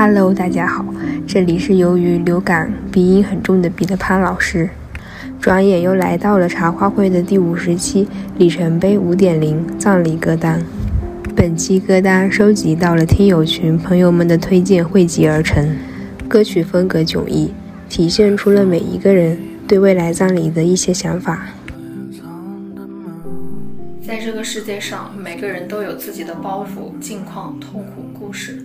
Hello，大家好，这里是由于流感鼻音很重的彼得潘老师。转眼又来到了茶话会的第五十期里程碑五点零葬礼歌单。本期歌单收集到了听友群朋友们的推荐汇集而成，歌曲风格迥异，体现出了每一个人对未来葬礼的一些想法。在这个世界上，每个人都有自己的包袱、境况、痛苦、故事，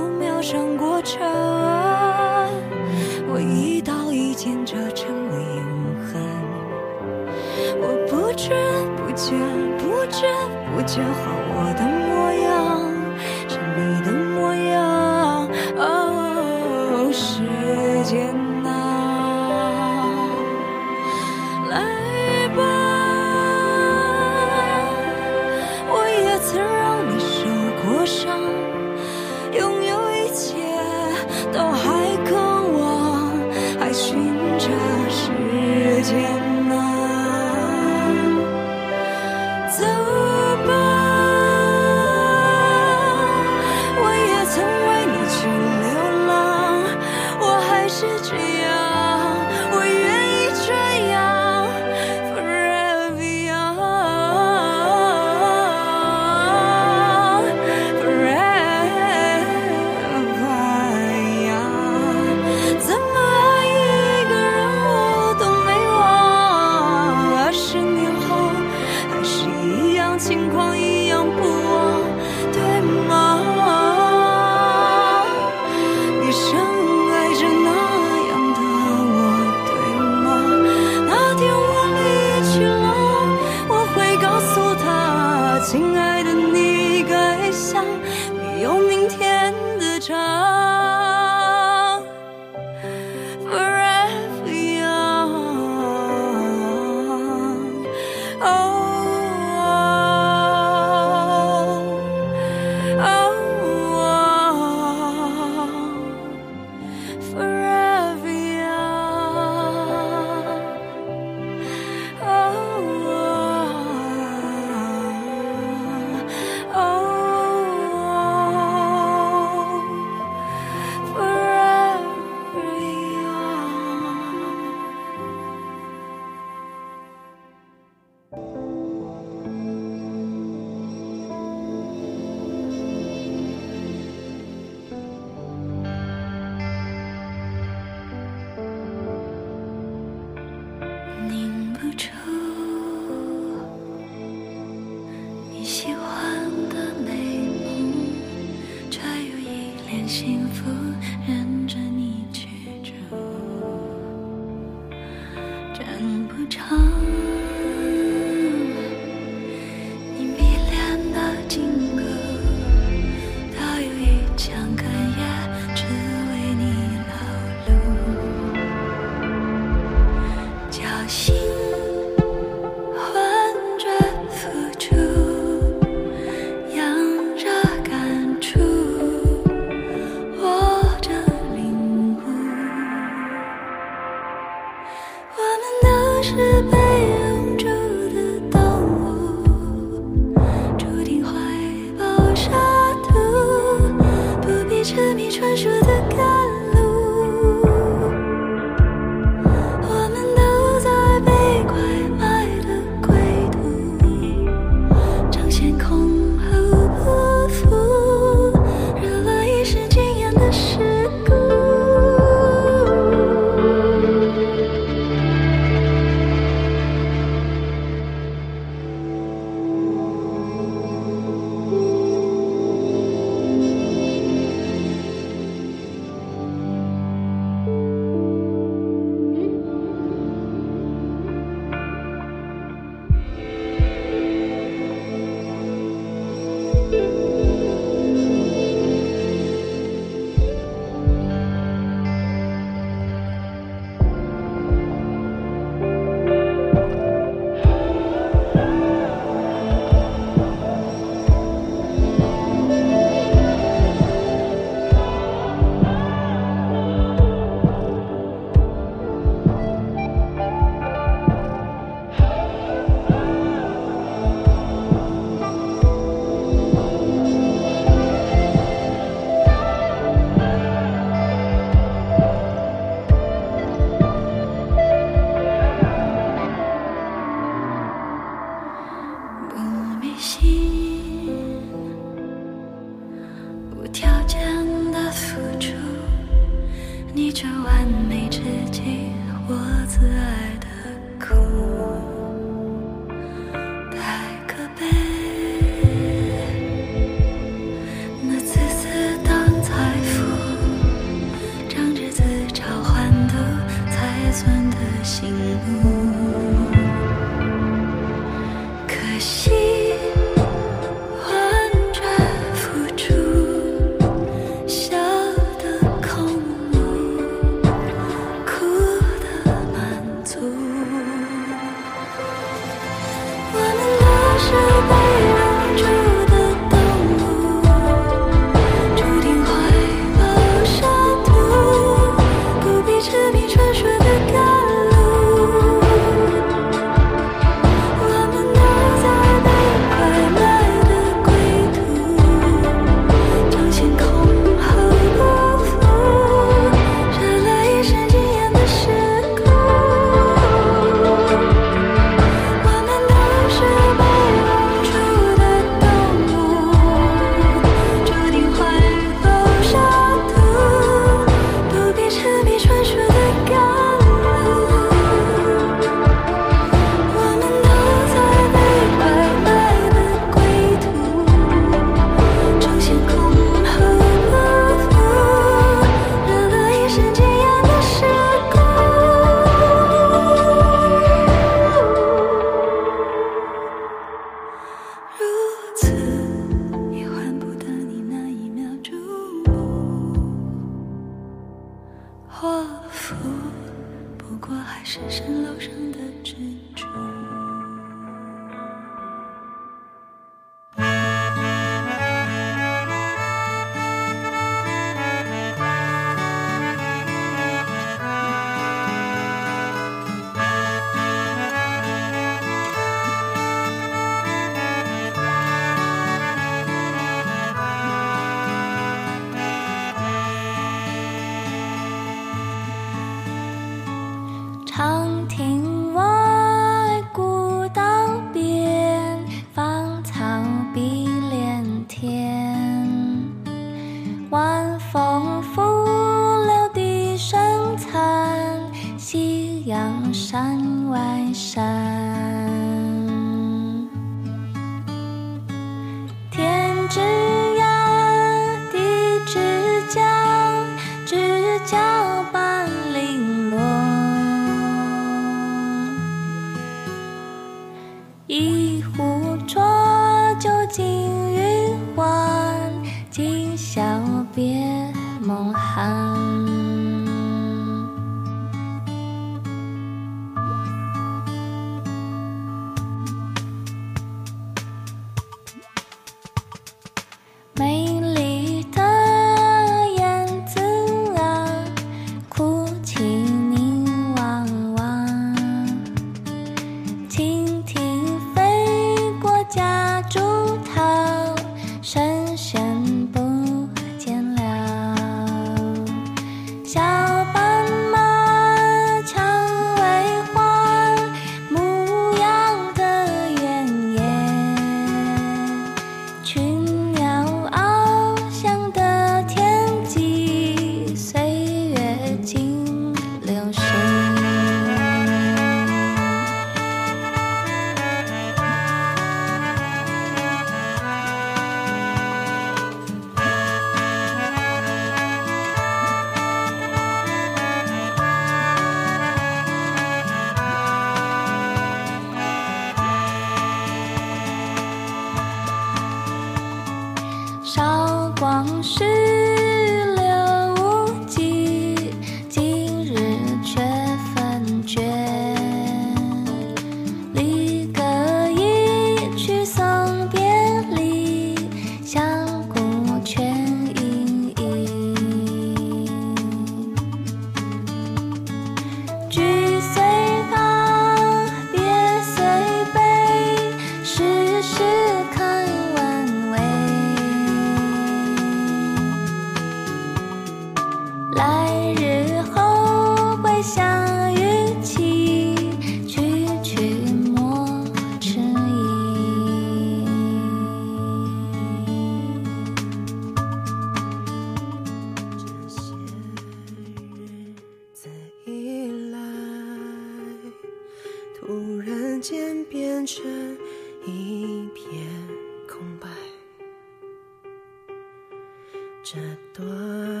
看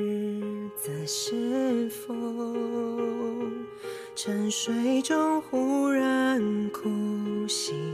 日子是否沉睡中忽然哭醒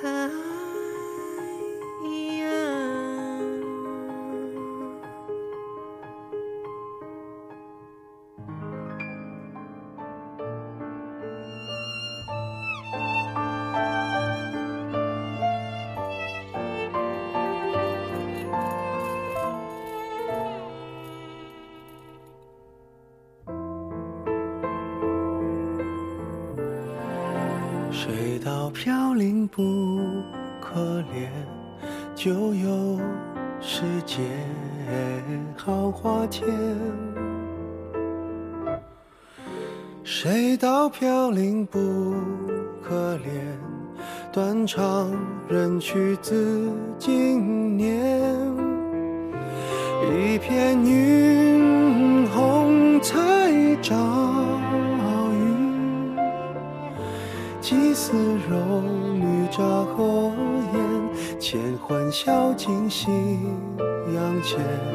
海，水到飘。不可怜，就有世界好花钱。谁道飘零不可怜？断肠人去自经年，一片云。悄近夕阳前。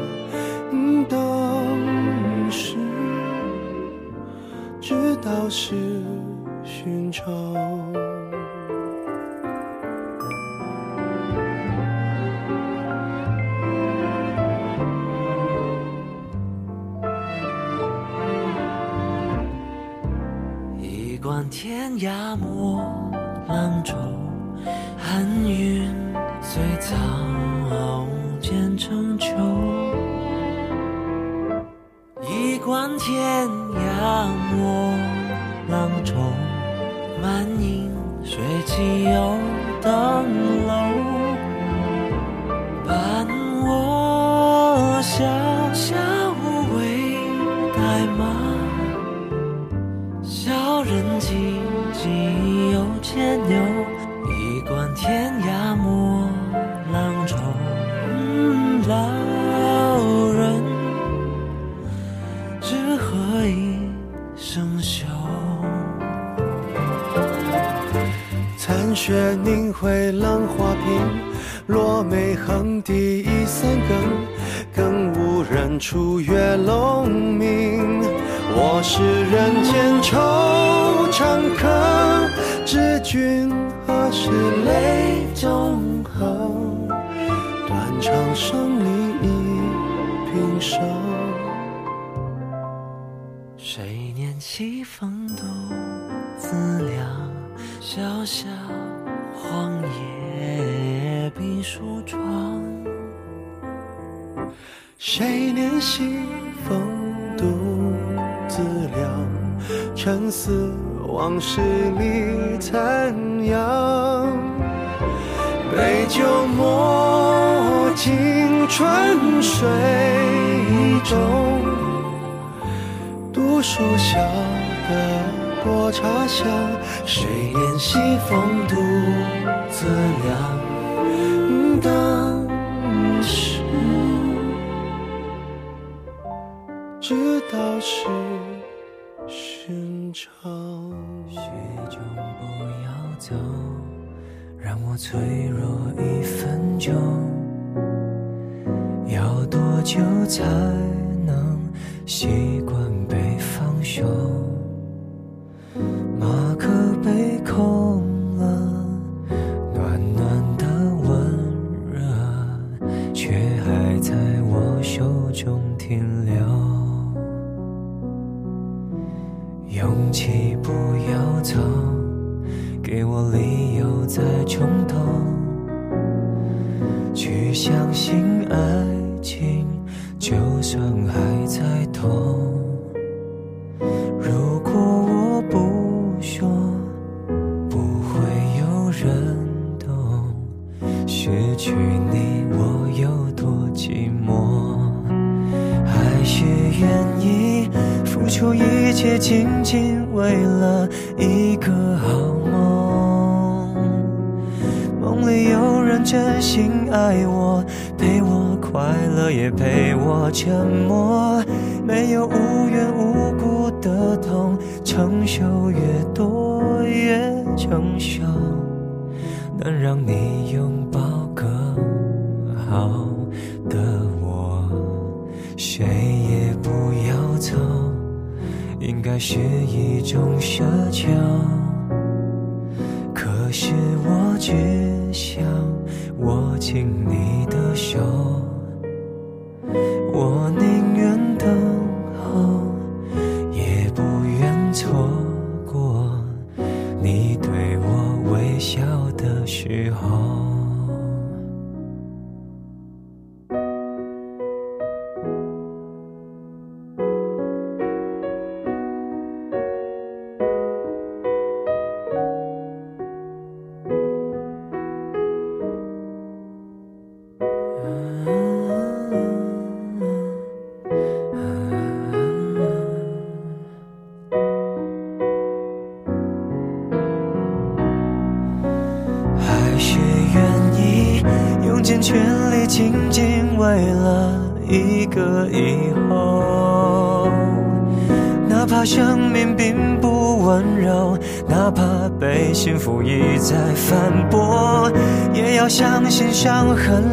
的我谁也不要走应该是一种奢求。可是我只想握紧你的手。很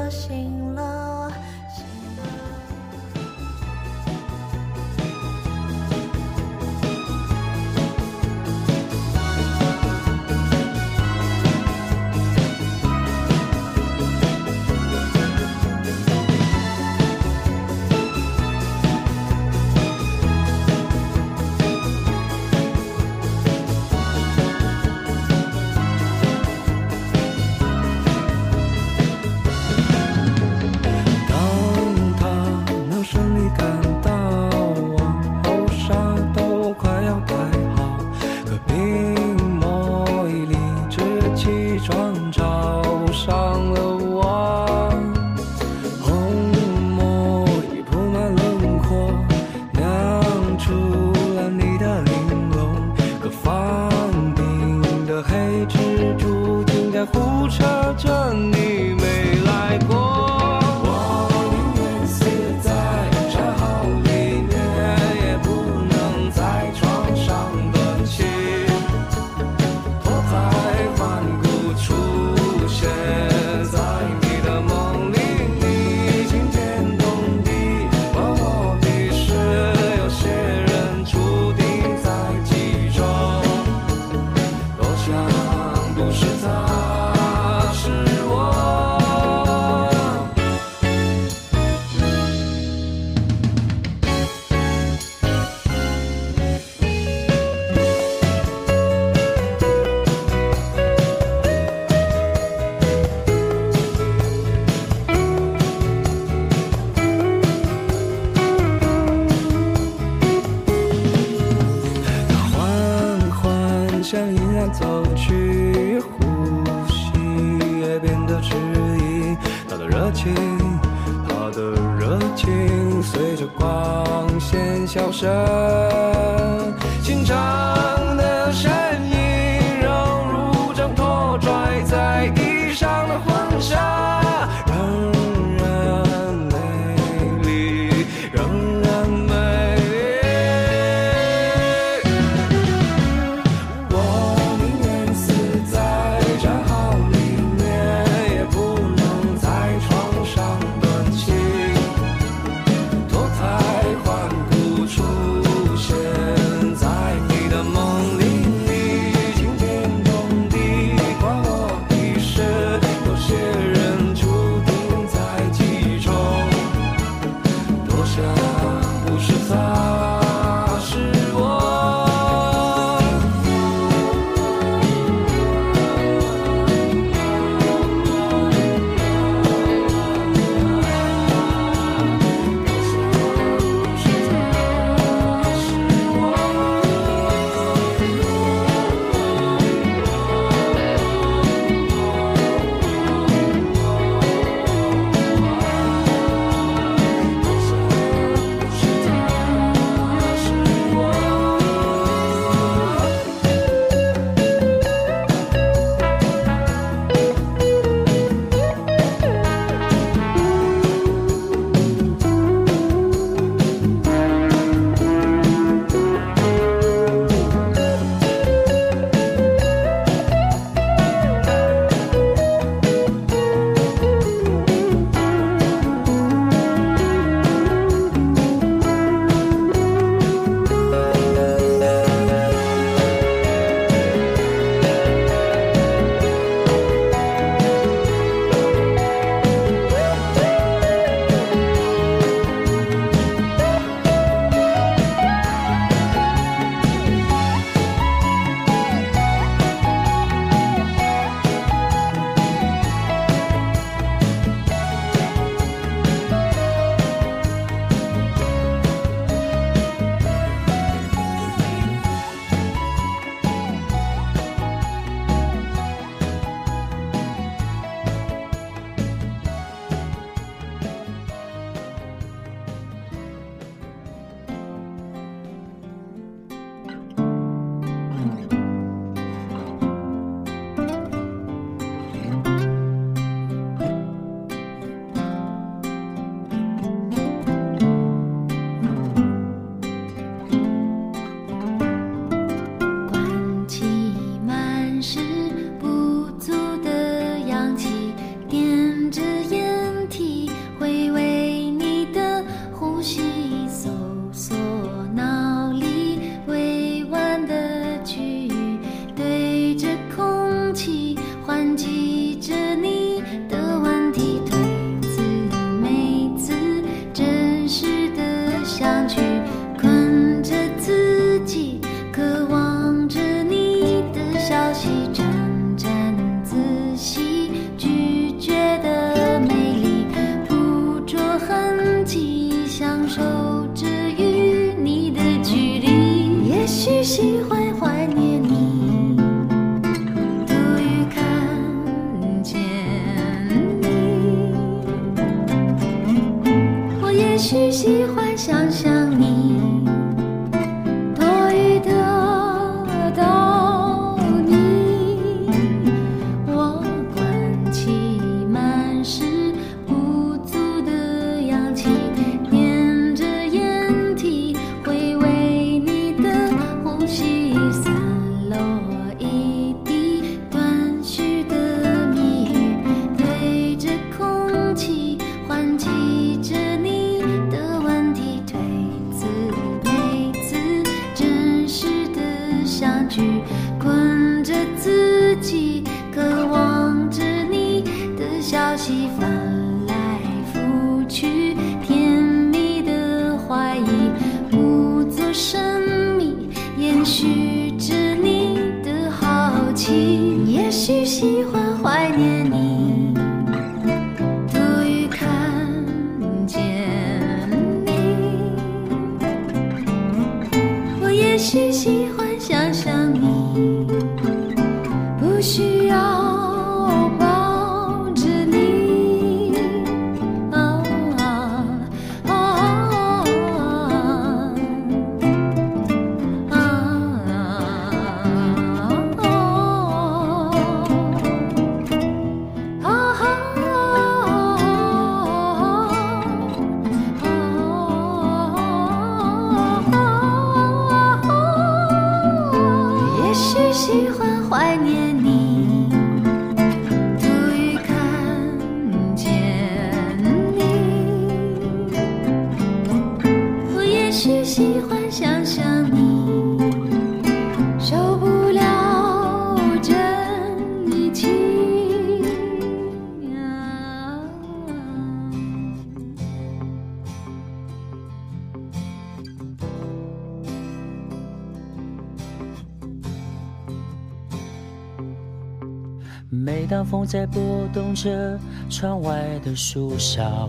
风在拨动着窗外的树梢，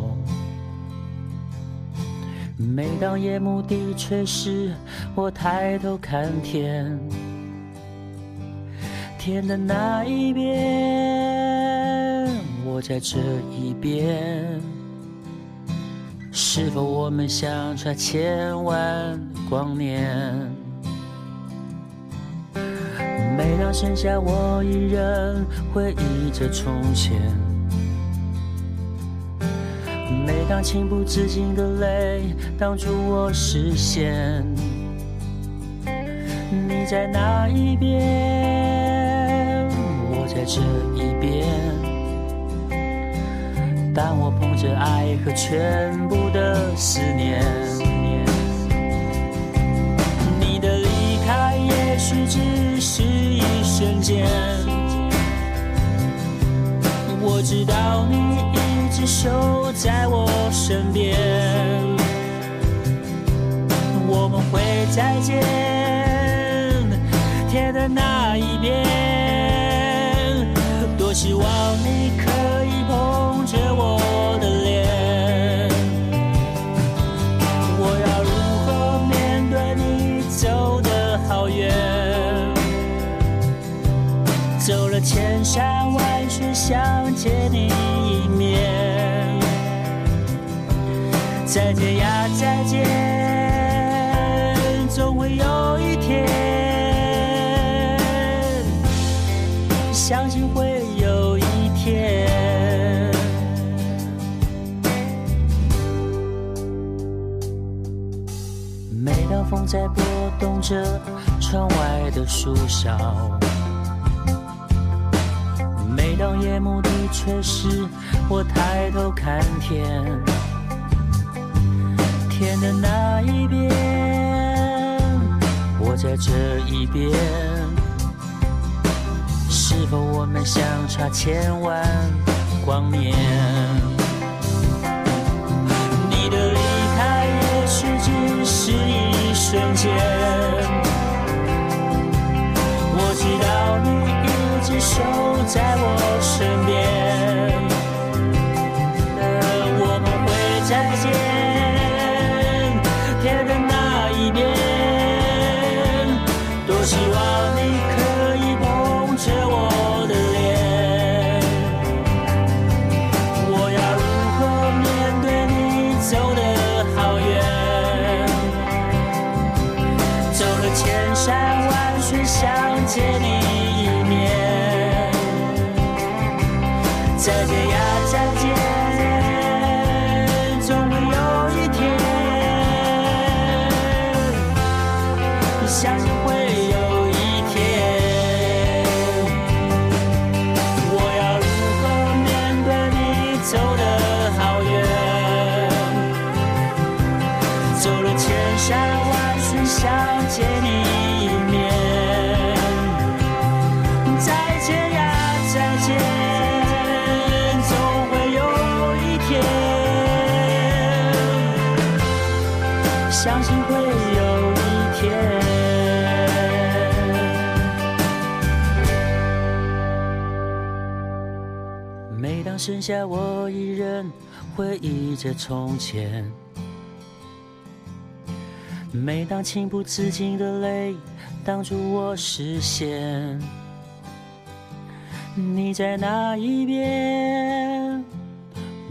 每当夜幕低垂时，我抬头看天，天的那一边，我在这一边，是否我们相差千万光年？剩下我一人回忆着从前，每当情不自禁的泪挡住我视线，你在哪一边？我在这一边。当我捧着爱和全部的思念，间。我知道你一直守在我身边，我们会再见，天的那一边。多希望你见你一面。再见呀，再见，总会有一天，相信会有一天。每当风在拨动着窗外的树梢，却是，我抬头看天，天的那一边，我在这一边，是否我们相差千万光年？你的离开也许只是一瞬间，我知道你守在我身边，下我一人回忆着从前，每当情不自禁的泪挡住我视线，你在哪一边，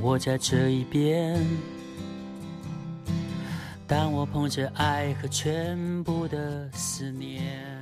我在这一边。当我捧着爱和全部的思念。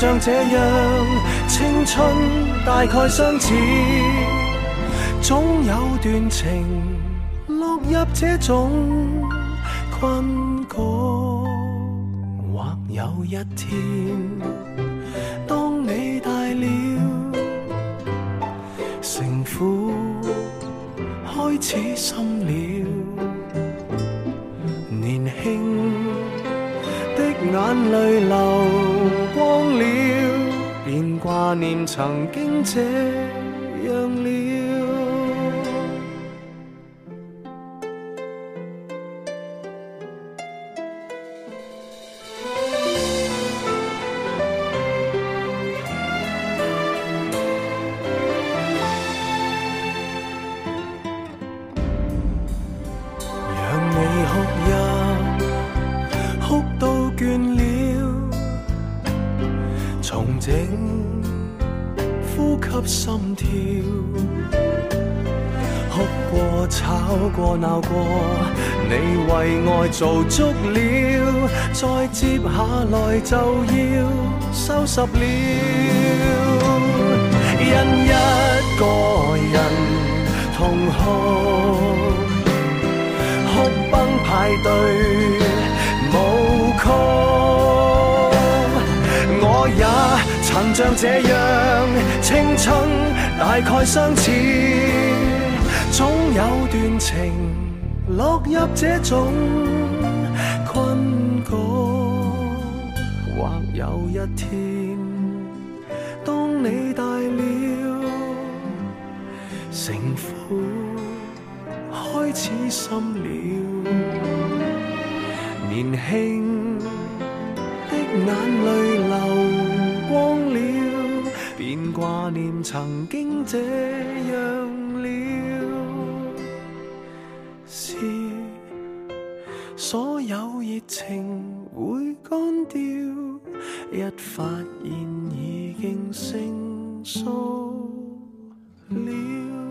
像这样青春大概相似总有段情落入这种困局或有一天这下来就要收拾了因一个人痛哭哭崩派对舞曲。我也曾像这样青春大概相似总有段情落入这种庆的眼泪流光了，便挂念曾经这样了。是所有热情会干掉，一发现已经成熟了。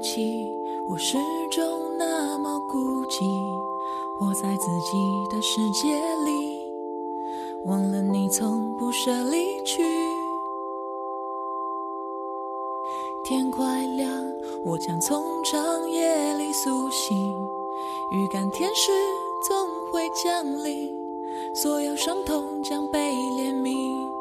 起我始终那么孤寂活在自己的世界里忘了你从不舍离去。天快亮我将从长夜里苏醒预感天使总会降临所有伤痛将被怜悯。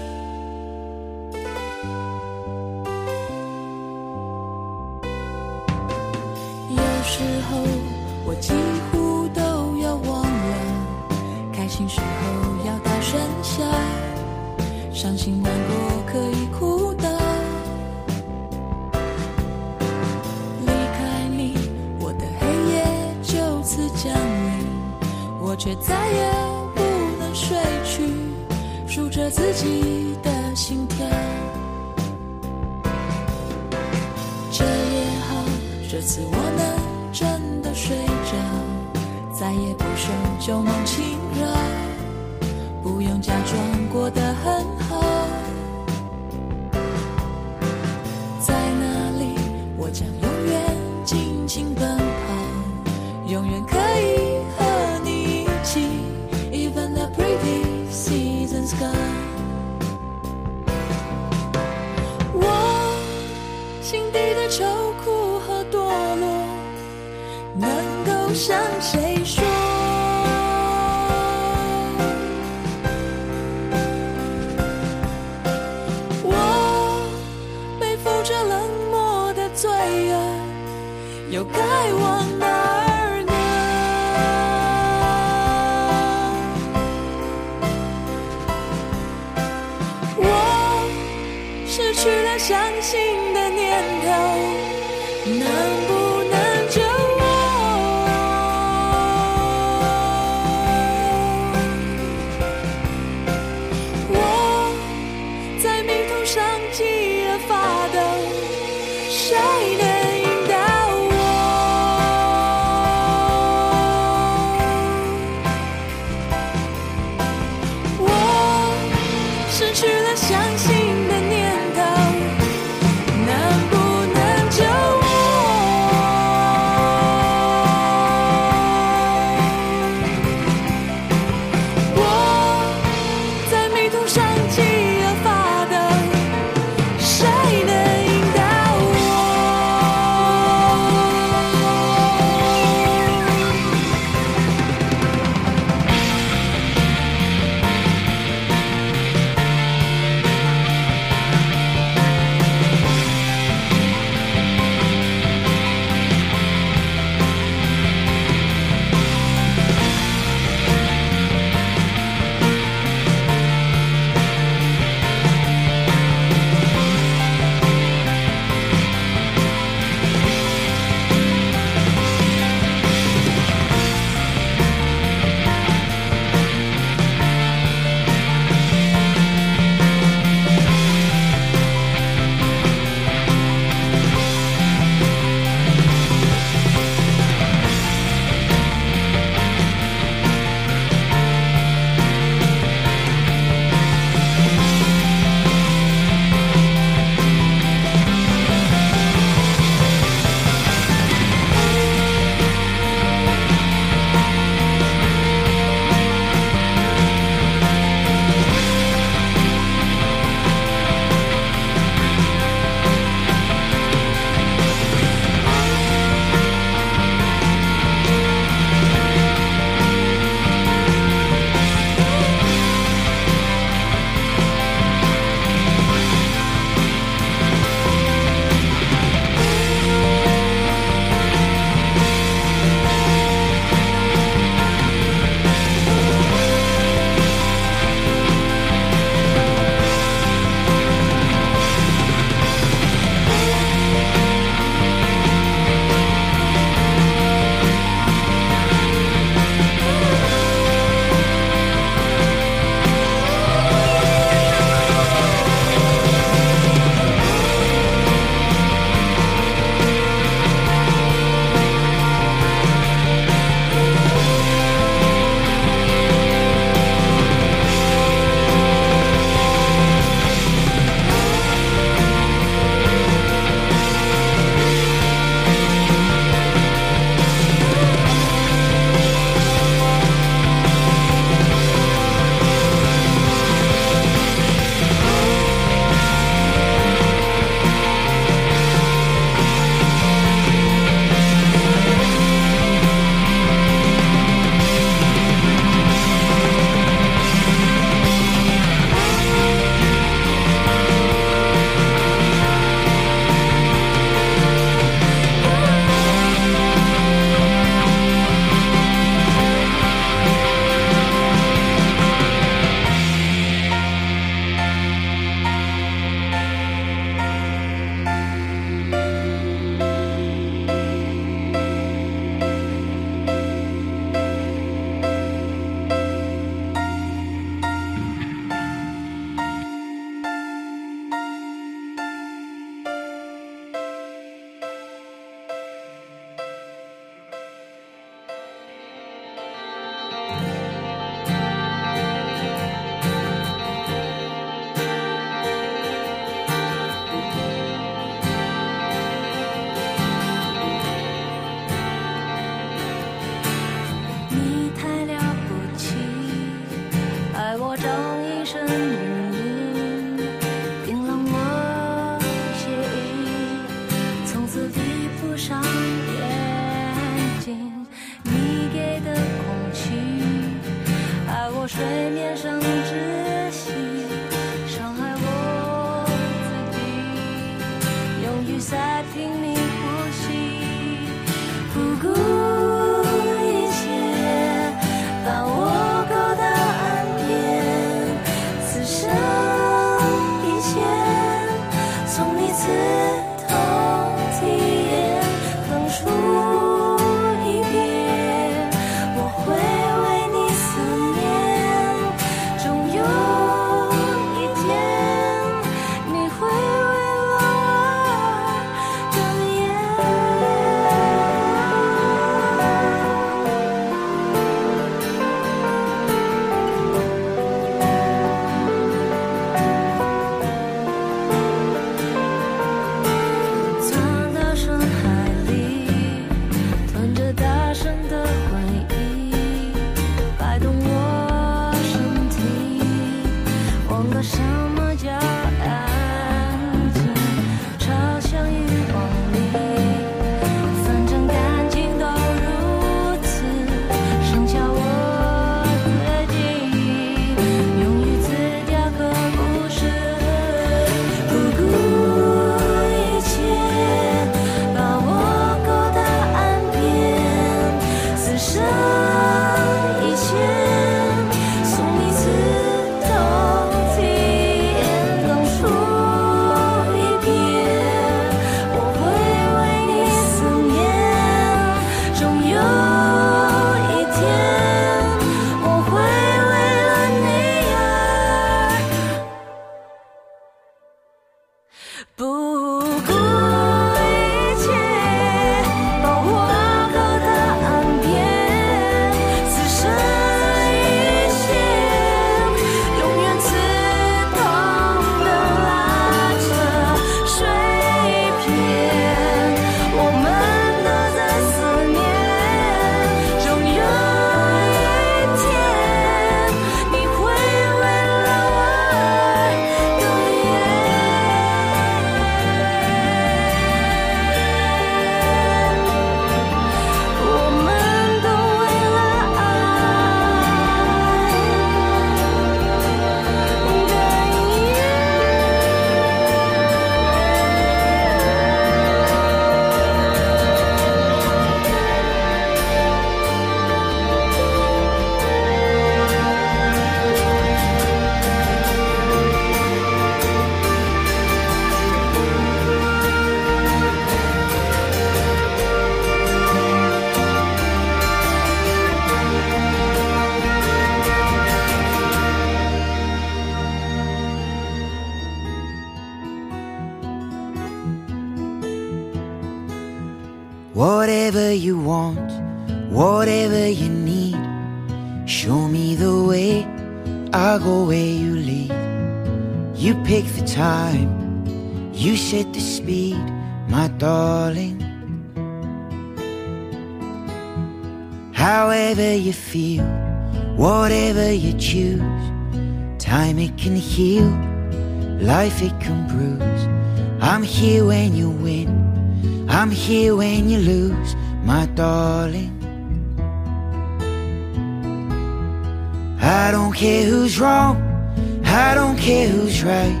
care who's right.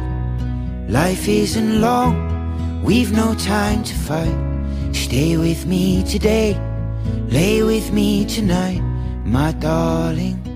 Life isn't long, we've no time to fight. Stay with me today, lay with me tonight, my darling.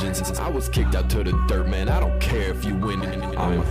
decisions. I was kicked out to the dirt, man. I don't care if you win. I'm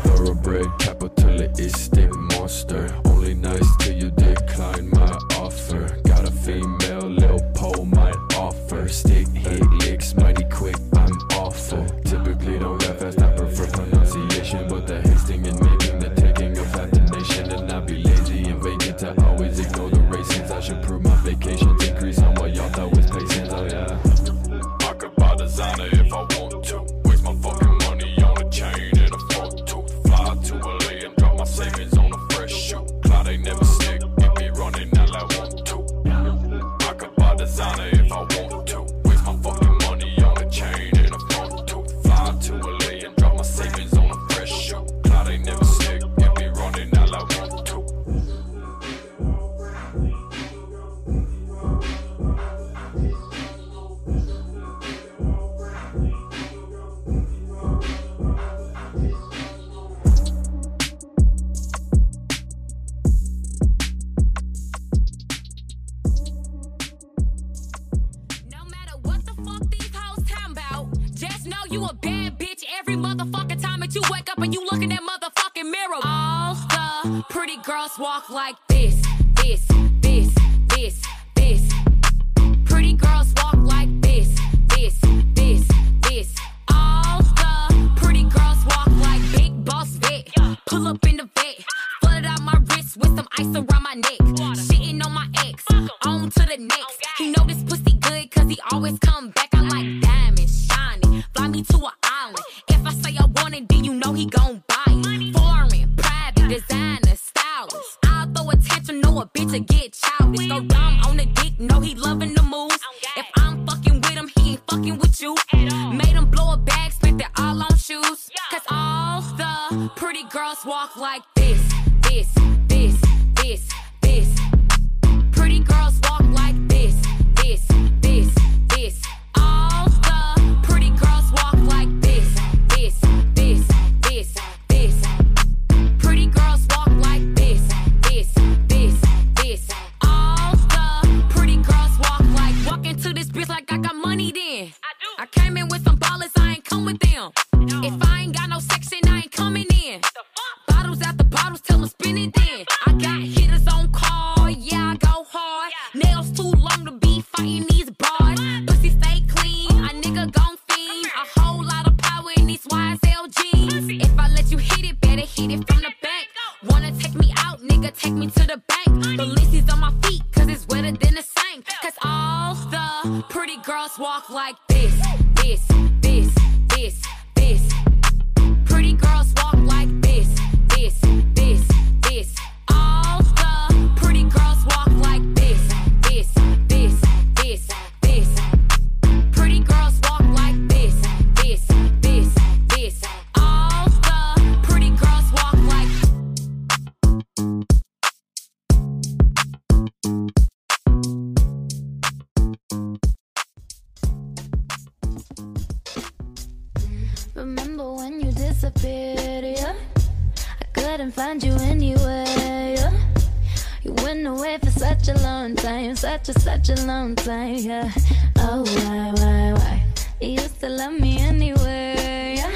such a such a long time, yeah. Oh why, why, why? You used to love me anyway, yeah.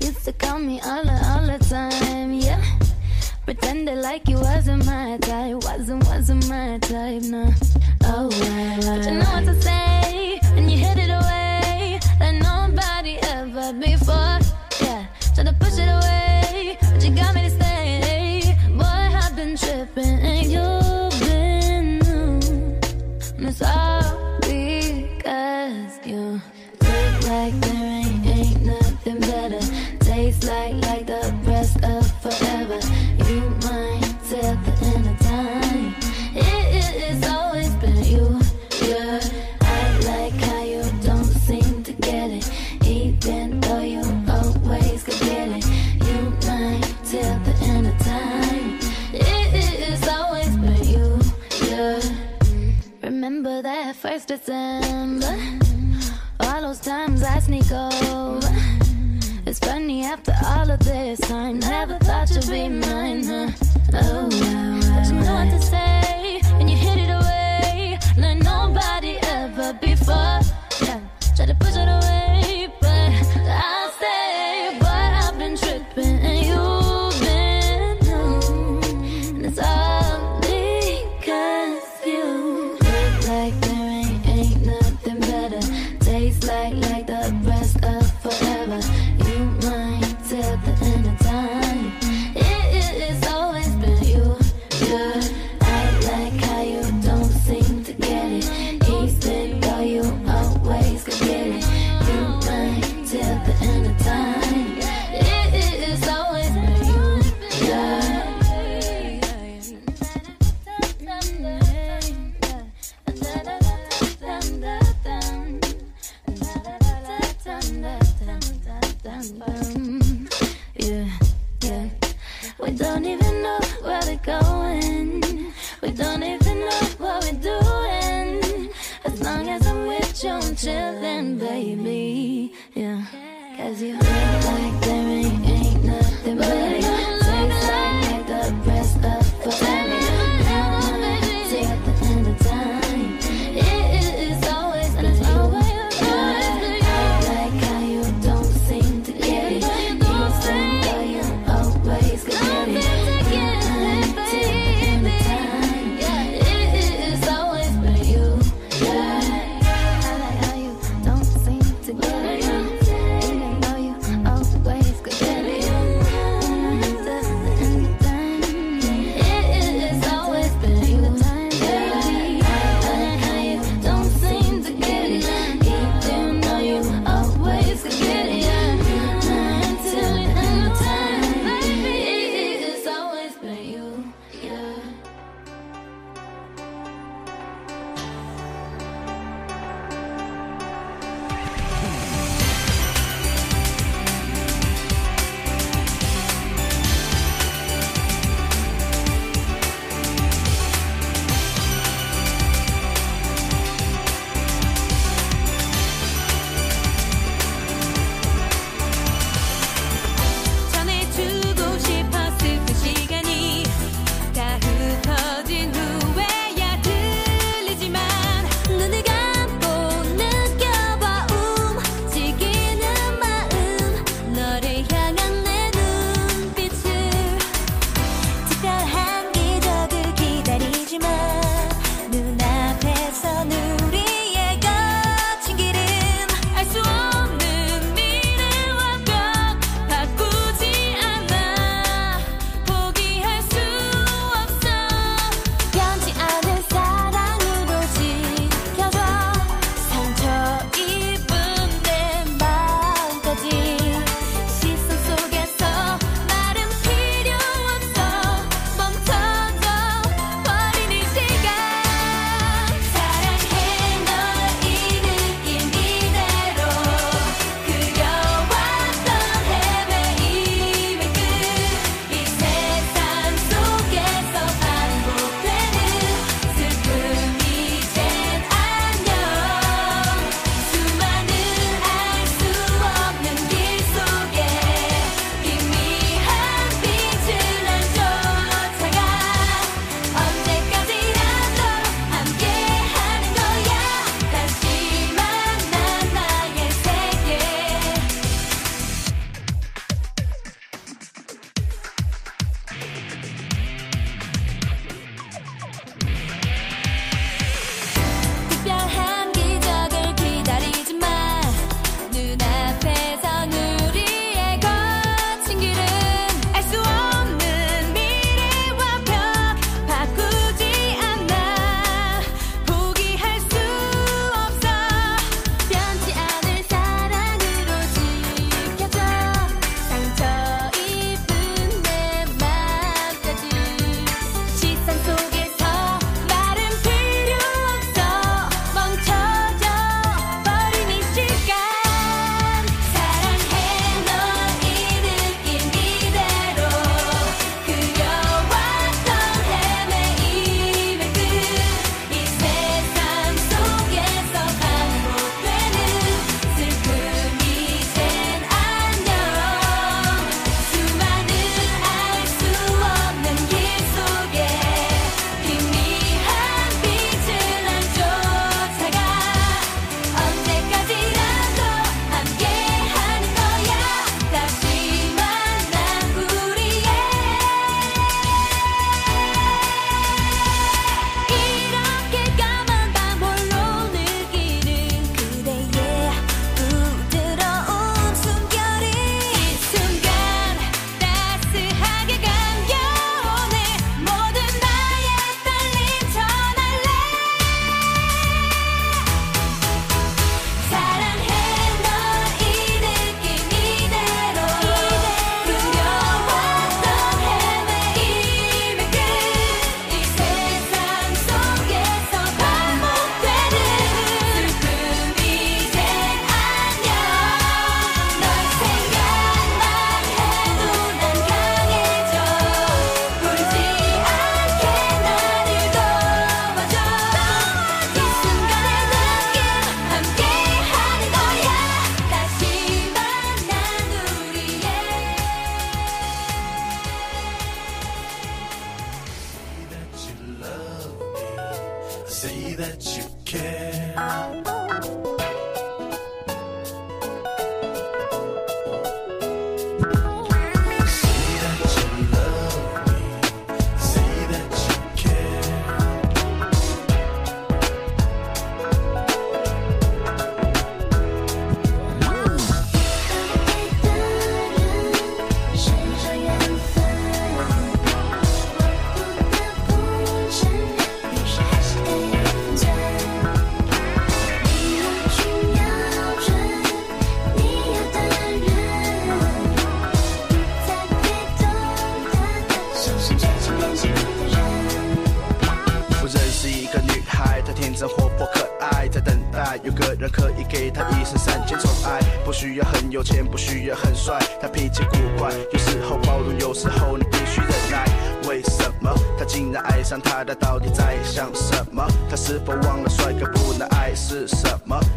Used to call me all the all the time, yeah. Pretended like you wasn't my type, wasn't wasn't my type, nah. Oh why, why? But you know what to say. first December. All those times I sneak over. It's funny after all of this, I never thought you'd be mine. Huh? Oh, but you know what to say, and you hid it away like nobody ever before. Yeah, try to push it away.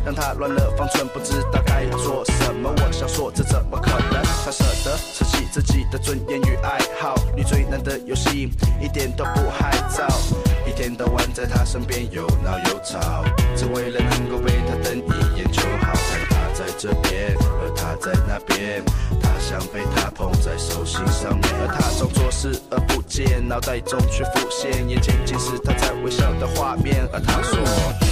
让他乱了方寸，不知道该做什么。我想说，这怎么可能？他舍得舍弃自己的尊严与爱好，你最难的游戏一点都不害臊。一天到晚在他身边又闹又吵，只为了能够被他瞪一眼就好。看他在这边，而他在那边，他想被他捧在手心上面，而他装作视而不见，脑袋中却浮现眼前尽是他在微笑的画面，而他说。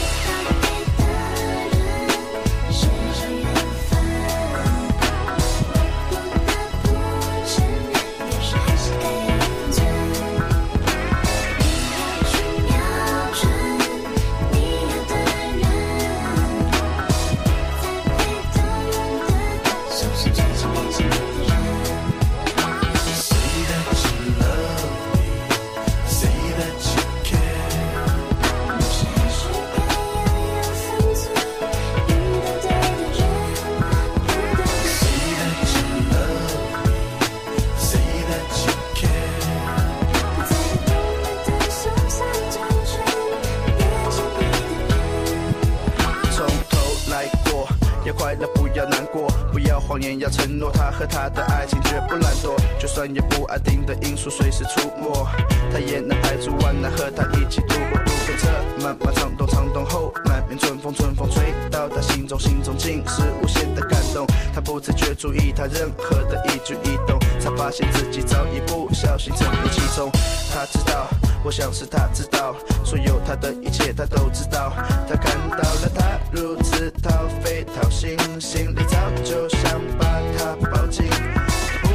的因素随时出没，他也能排除万难和他一起度过。路跟着漫漫长冬，长冬后满面春风，春风吹到他心中，心中尽是无限的感动。他不自觉注意他任何的一举一动，才发现自己早已不小心沉溺其中。他知道，我想是他知道，所有他的一切他都知道。他看到了他如此掏肺掏心，心里早就想把他抱紧。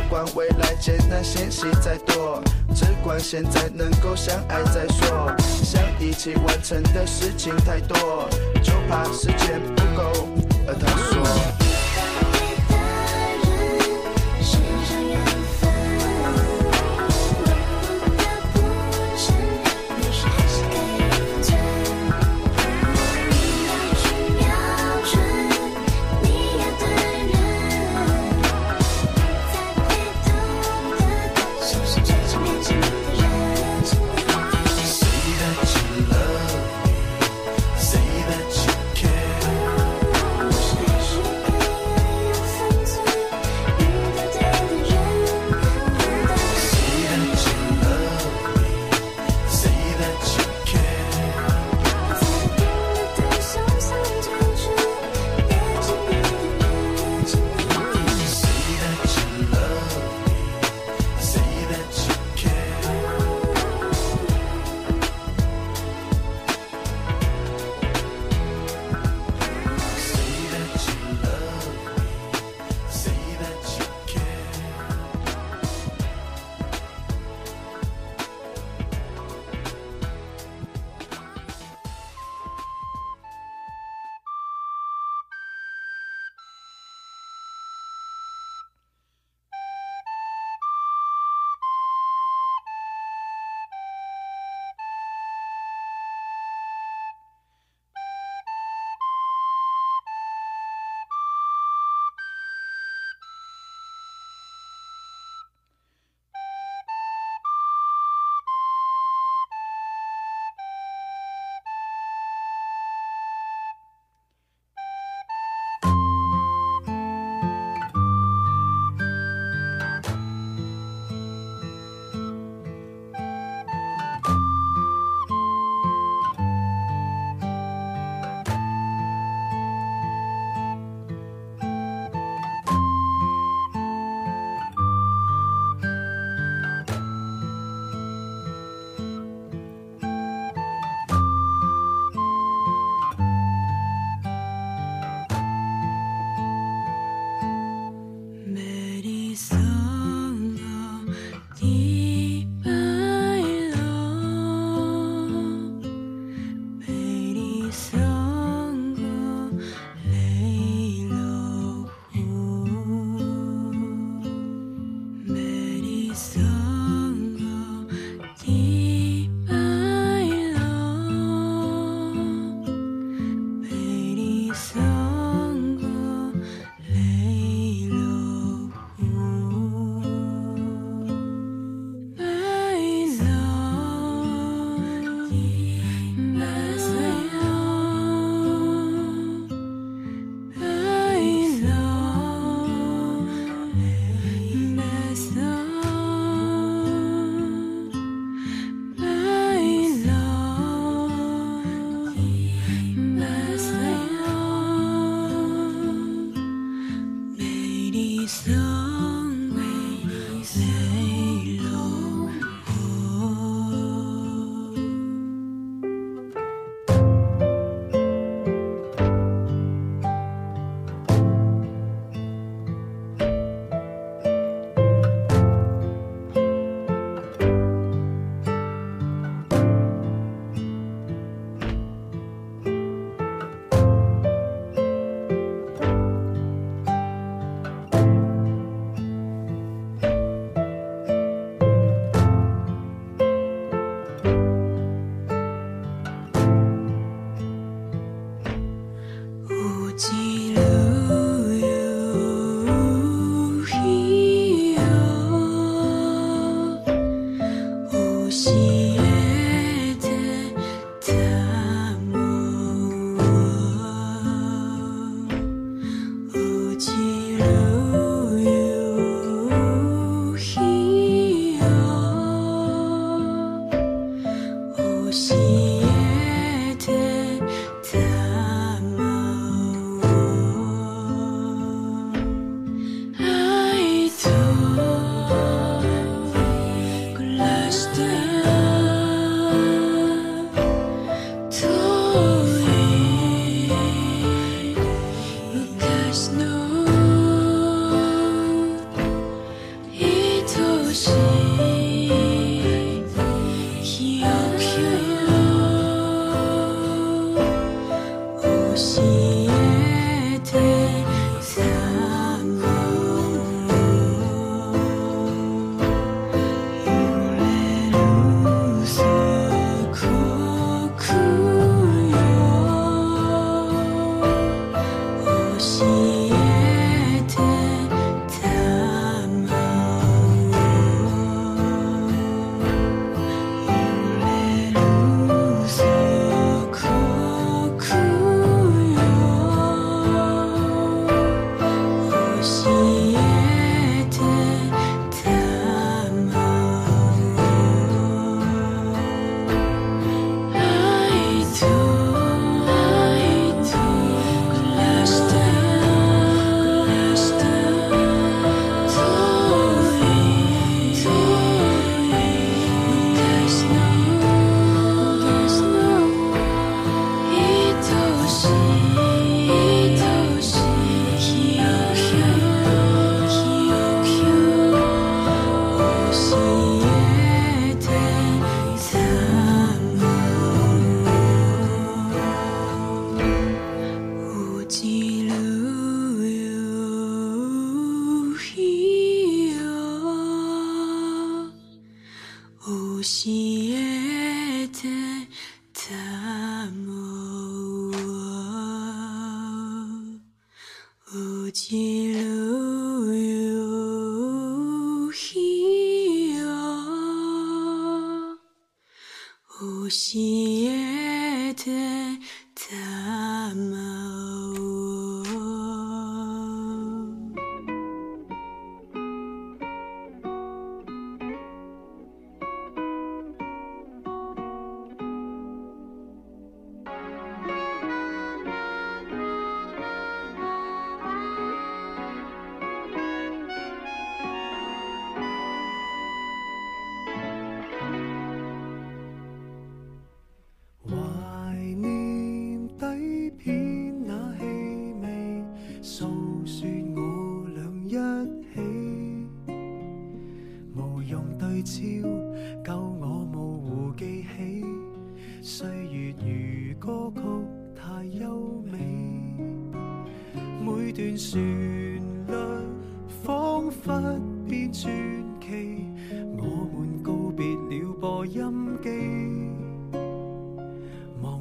管未来艰难险险再多，只管现在能够相爱再说。想一起完成的事情太多，就怕时间不够。而他说。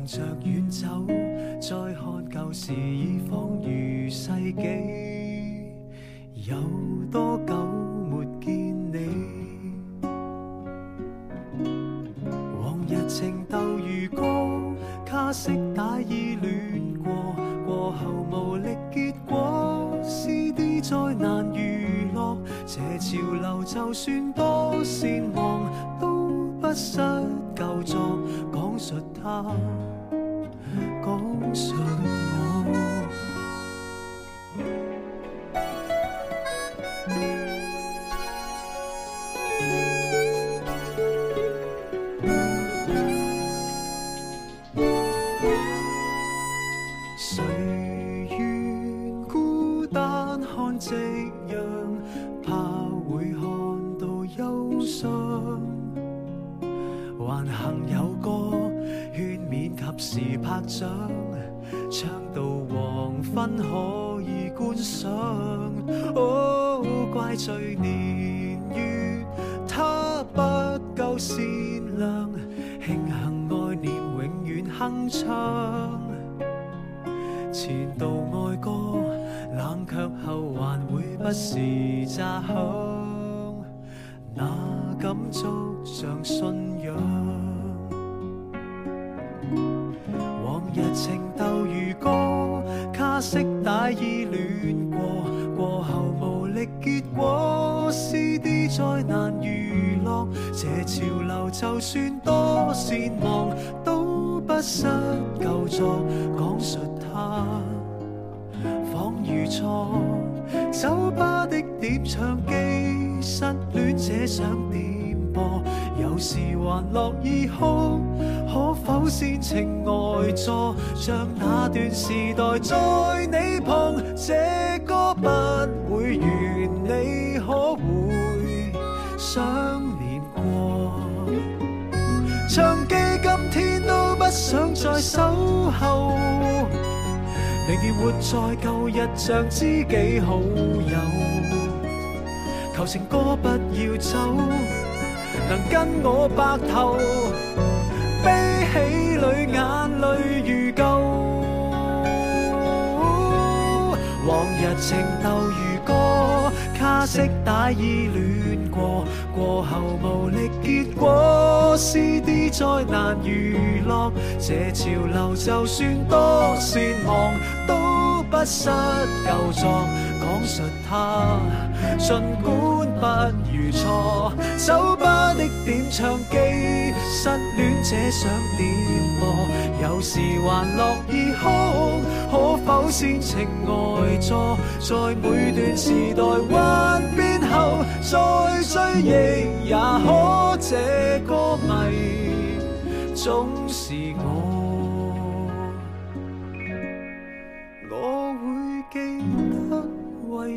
着远走再看旧时已仿如世纪。有多久像知己好友求情歌不要走能跟我白头悲喜里眼泪如旧。往日情窦如歌卡式带依恋过过后无力结果 cd 再难娱乐这潮流就算多善忘。失旧作讲述他尽管不如错酒吧的点唱机失恋者想点播有时还乐意哭可否先情外座在每段时代幻变后再追忆也可借歌迷总是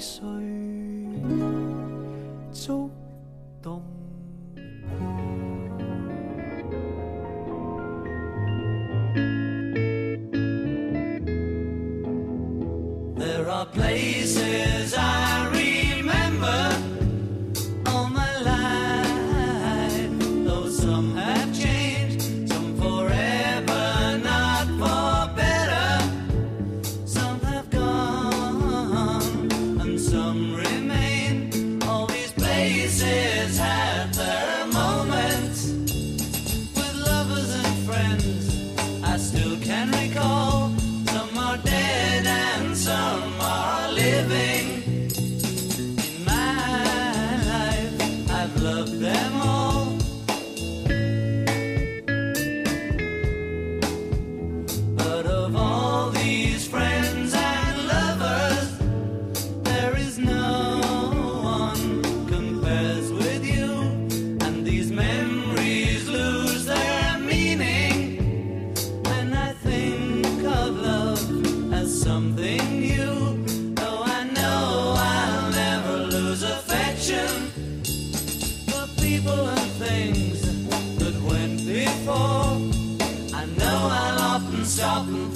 水。Southern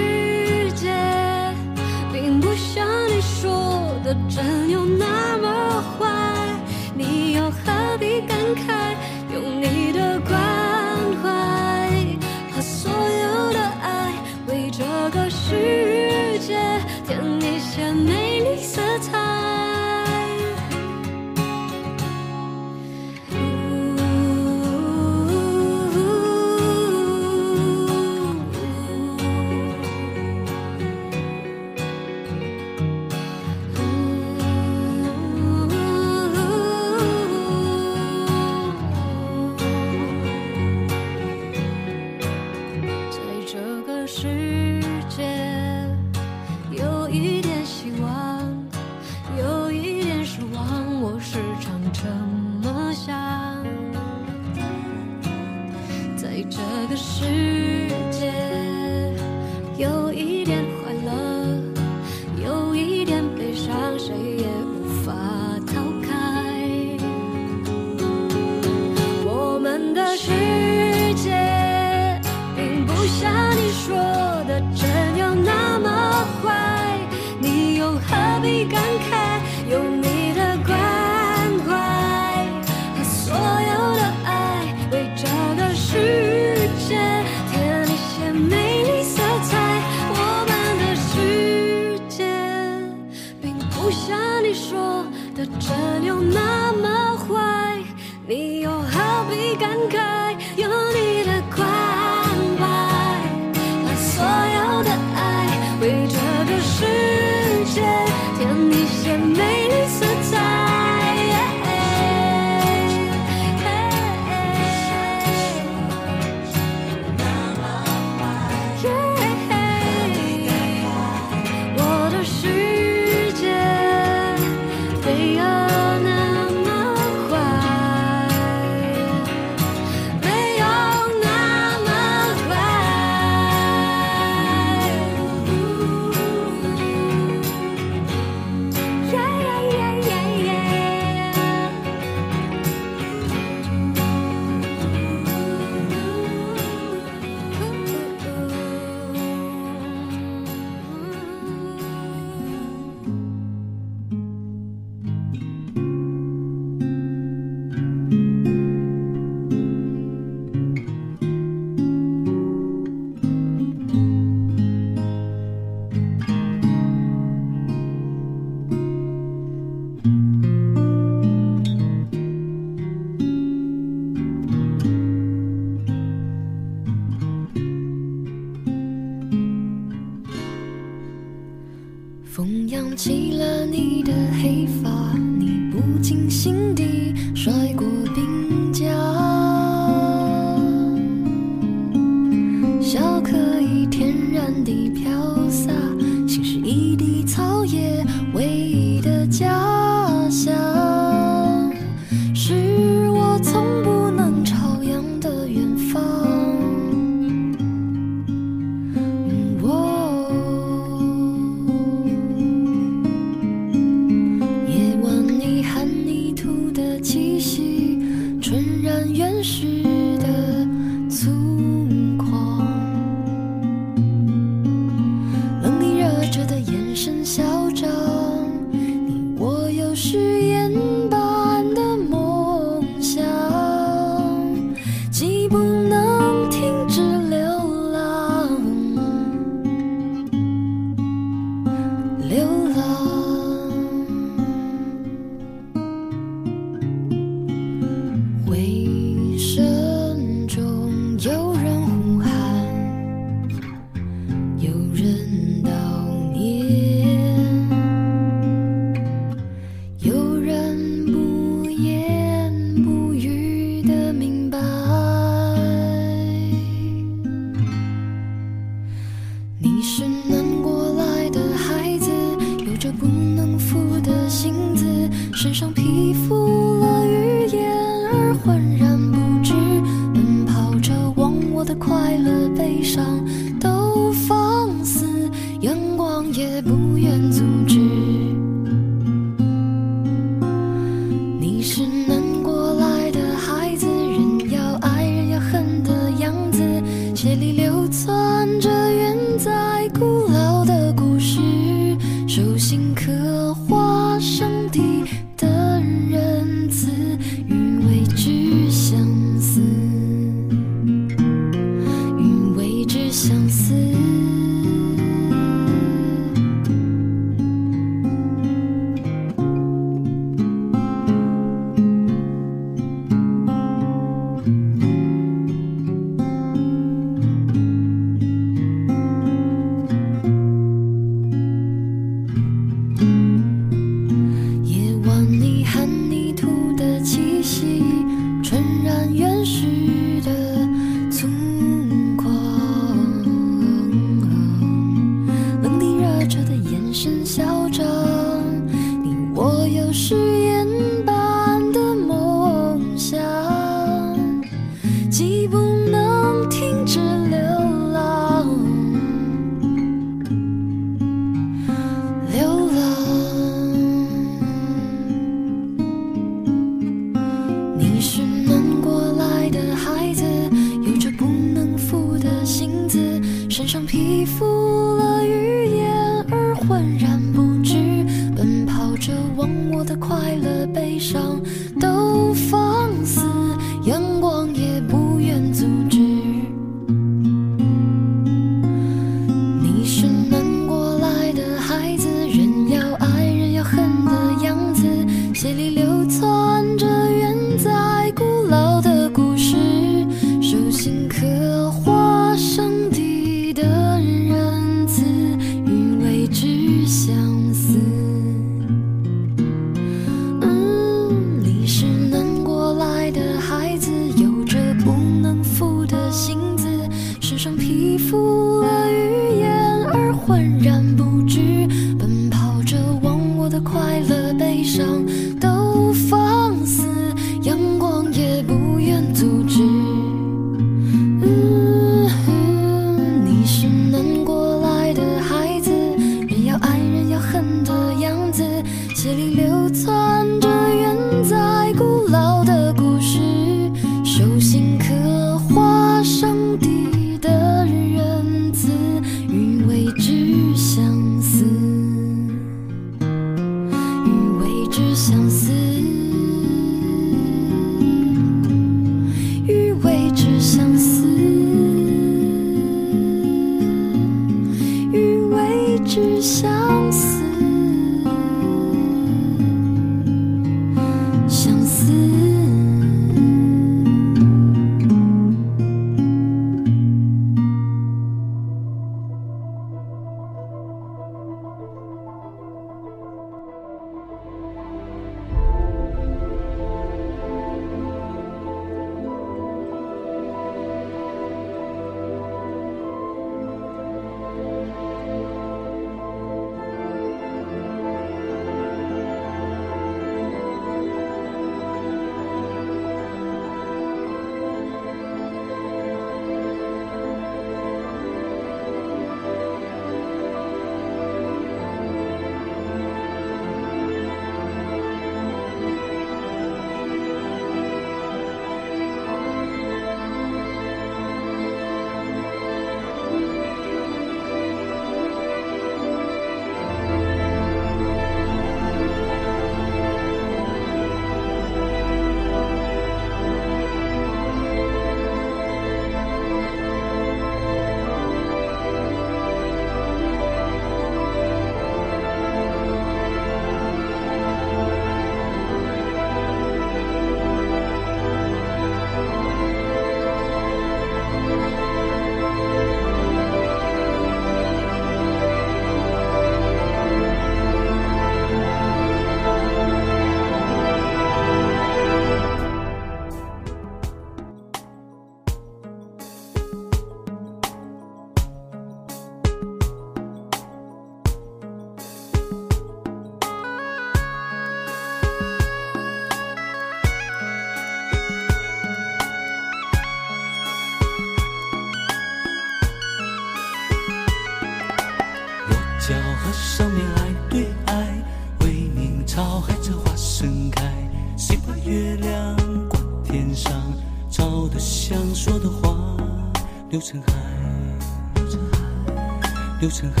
流成海，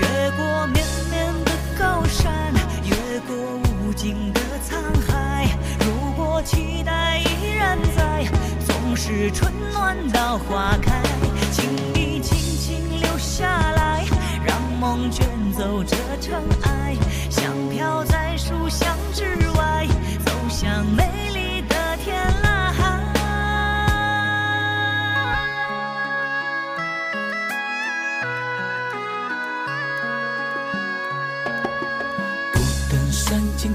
越过绵绵的高山，越过无尽的沧海。如果期待依然在，总是春暖到花开，请你轻轻留下来，让梦卷走这尘埃，香飘在书香之外，走向美丽。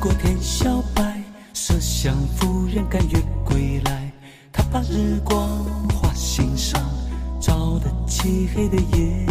过天晓白奢香夫人赶月归来。她把日光画心上照得漆黑的夜。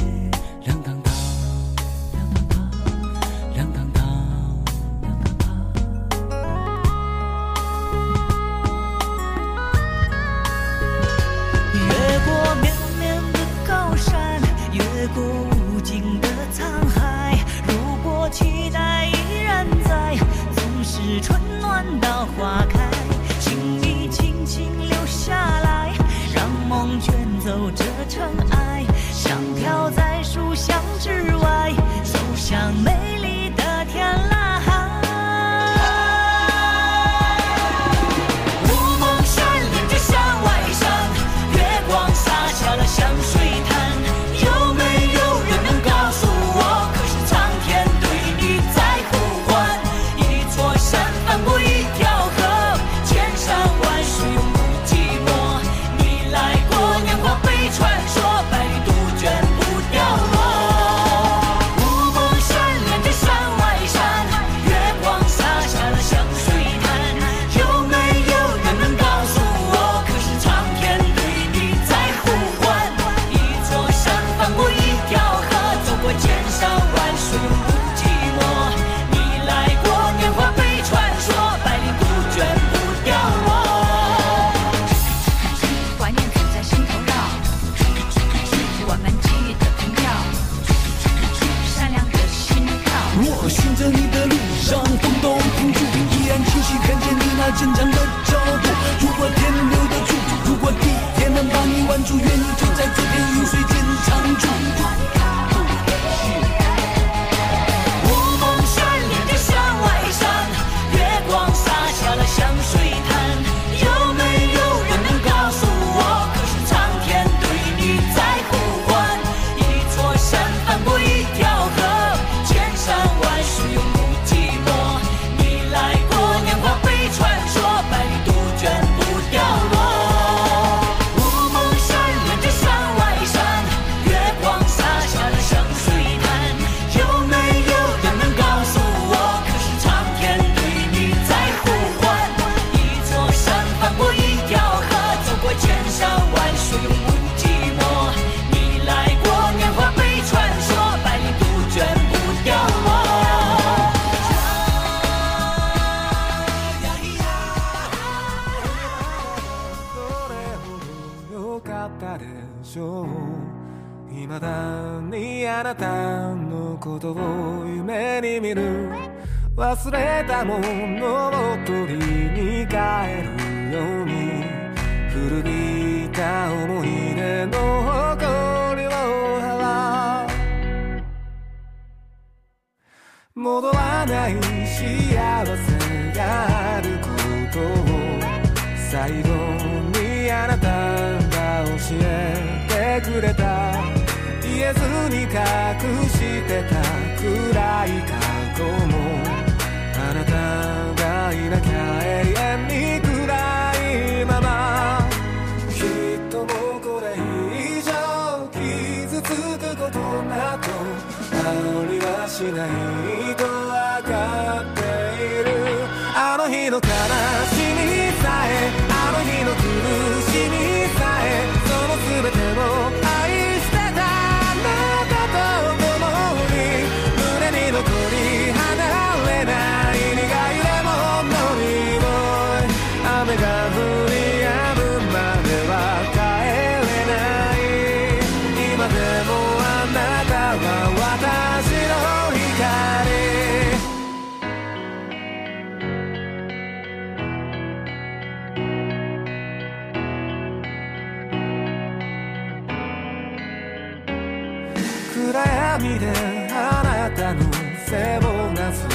髪であなたの背をなぞ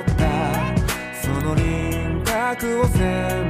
ったその輪郭を全部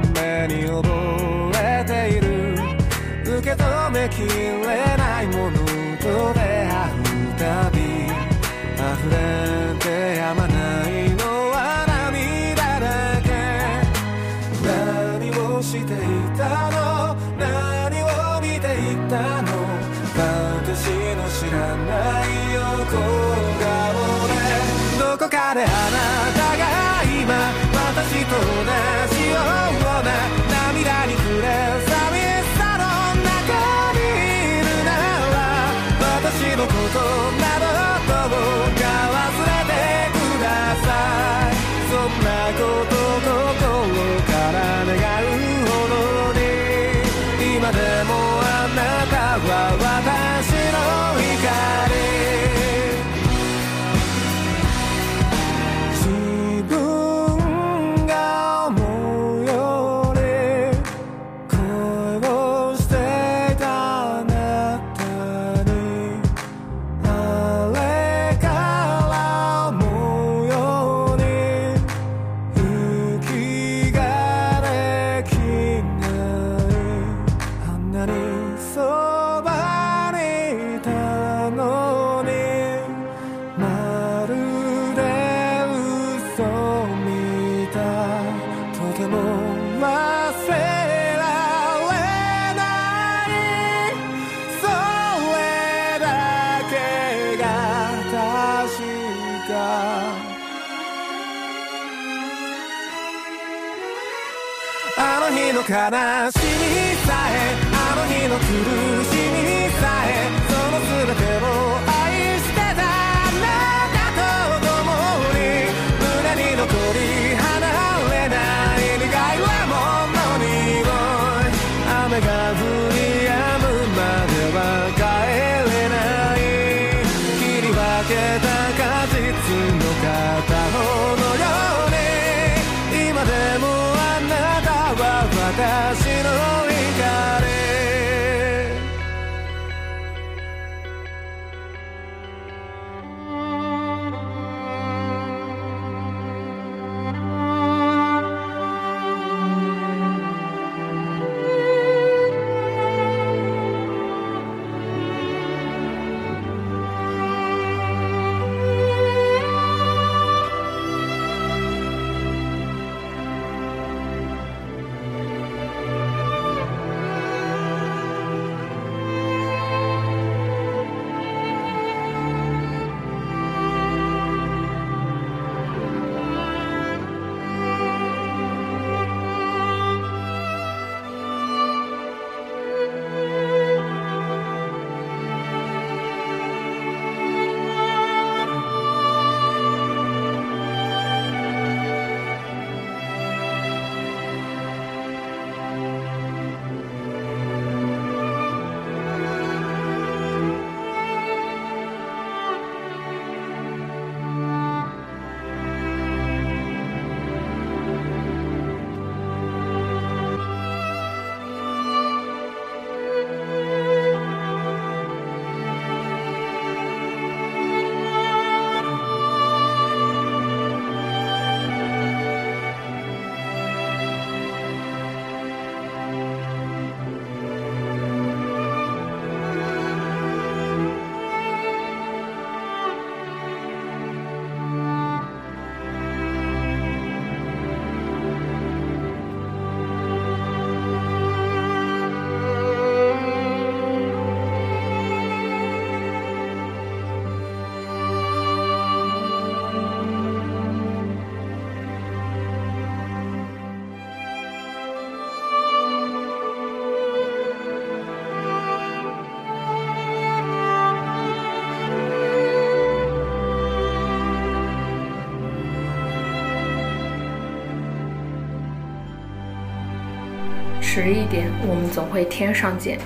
迟一点我们总会天上见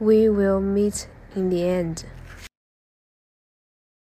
we will meet in the end